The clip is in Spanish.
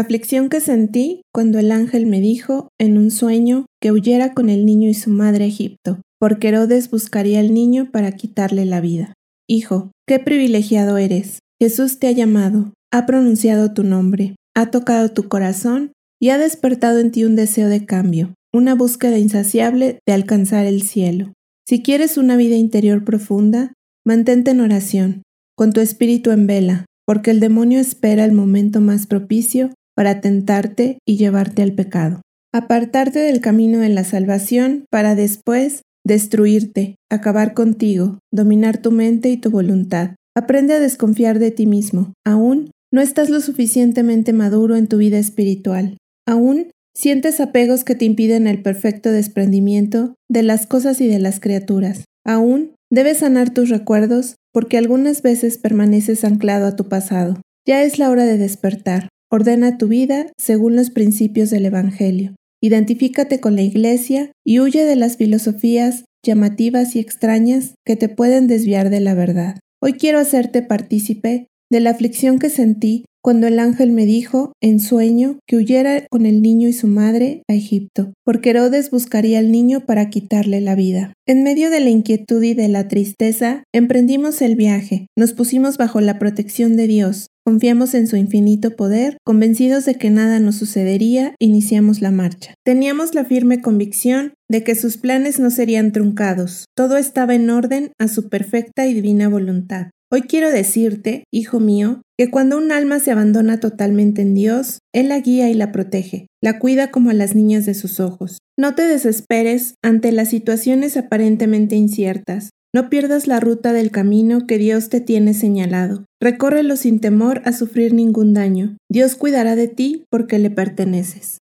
Aflicción que sentí cuando el ángel me dijo en un sueño que huyera con el niño y su madre a Egipto, porque Herodes buscaría al niño para quitarle la vida. Hijo, qué privilegiado eres. Jesús te ha llamado, ha pronunciado tu nombre, ha tocado tu corazón y ha despertado en ti un deseo de cambio, una búsqueda insaciable de alcanzar el cielo. Si quieres una vida interior profunda, mantente en oración, con tu espíritu en vela, porque el demonio espera el momento más propicio para tentarte y llevarte al pecado. Apartarte del camino de la salvación para después destruirte, acabar contigo, dominar tu mente y tu voluntad. Aprende a desconfiar de ti mismo. Aún no estás lo suficientemente maduro en tu vida espiritual. Aún sientes apegos que te impiden el perfecto desprendimiento de las cosas y de las criaturas. Aún debes sanar tus recuerdos porque algunas veces permaneces anclado a tu pasado. Ya es la hora de despertar. Ordena tu vida según los principios del Evangelio. Identifícate con la Iglesia y huye de las filosofías llamativas y extrañas que te pueden desviar de la verdad. Hoy quiero hacerte partícipe de la aflicción que sentí cuando el ángel me dijo, en sueño, que huyera con el niño y su madre a Egipto, porque Herodes buscaría al niño para quitarle la vida. En medio de la inquietud y de la tristeza, emprendimos el viaje, nos pusimos bajo la protección de Dios, Confiamos en su infinito poder, convencidos de que nada nos sucedería, iniciamos la marcha. Teníamos la firme convicción de que sus planes no serían truncados, todo estaba en orden a su perfecta y divina voluntad. Hoy quiero decirte, hijo mío, que cuando un alma se abandona totalmente en Dios, Él la guía y la protege, la cuida como a las niñas de sus ojos. No te desesperes ante las situaciones aparentemente inciertas. No pierdas la ruta del camino que Dios te tiene señalado. Recórrelo sin temor a sufrir ningún daño. Dios cuidará de ti porque le perteneces.